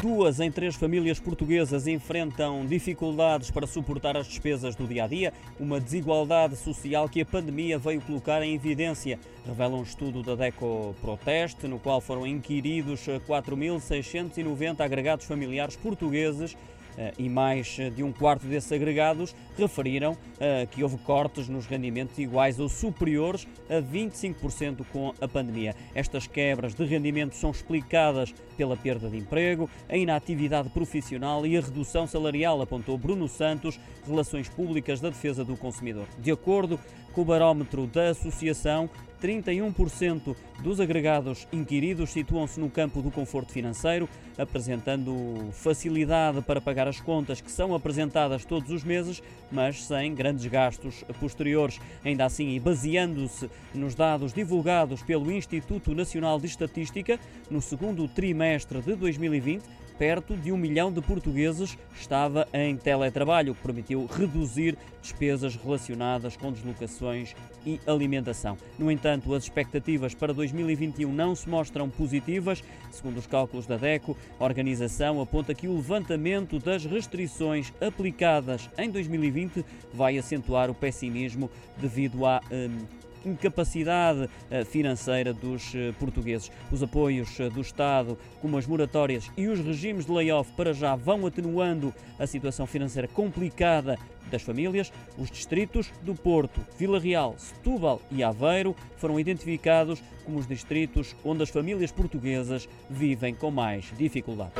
Duas em três famílias portuguesas enfrentam dificuldades para suportar as despesas do dia a dia, uma desigualdade social que a pandemia veio colocar em evidência, revela um estudo da DECO Proteste, no qual foram inquiridos 4.690 agregados familiares portugueses e mais de um quarto desses agregados referiram eh, que houve cortes nos rendimentos iguais ou superiores a 25% com a pandemia. Estas quebras de rendimento são explicadas pela perda de emprego, a inatividade profissional e a redução salarial, apontou Bruno Santos, Relações Públicas da Defesa do Consumidor. De acordo com o barómetro da Associação, 31% dos agregados inquiridos situam-se no campo do conforto financeiro, apresentando facilidade para pagar as contas que são apresentadas todos os meses, mas sem grandes gastos posteriores. Ainda assim, e baseando-se nos dados divulgados pelo Instituto Nacional de Estatística, no segundo trimestre de 2020, perto de um milhão de portugueses estava em teletrabalho, o que permitiu reduzir despesas relacionadas com deslocações e alimentação. No entanto, as expectativas para 2021 não se mostram positivas. Segundo os cálculos da DECO, a organização aponta que o levantamento das restrições aplicadas em 2020 vai acentuar o pessimismo devido à hum, incapacidade eh, financeira dos eh, portugueses. Os apoios eh, do Estado, como as moratórias e os regimes de layoff, para já vão atenuando a situação financeira complicada das famílias. Os distritos do Porto, Vila Real, Setúbal e Aveiro foram identificados como os distritos onde as famílias portuguesas vivem com mais dificuldade.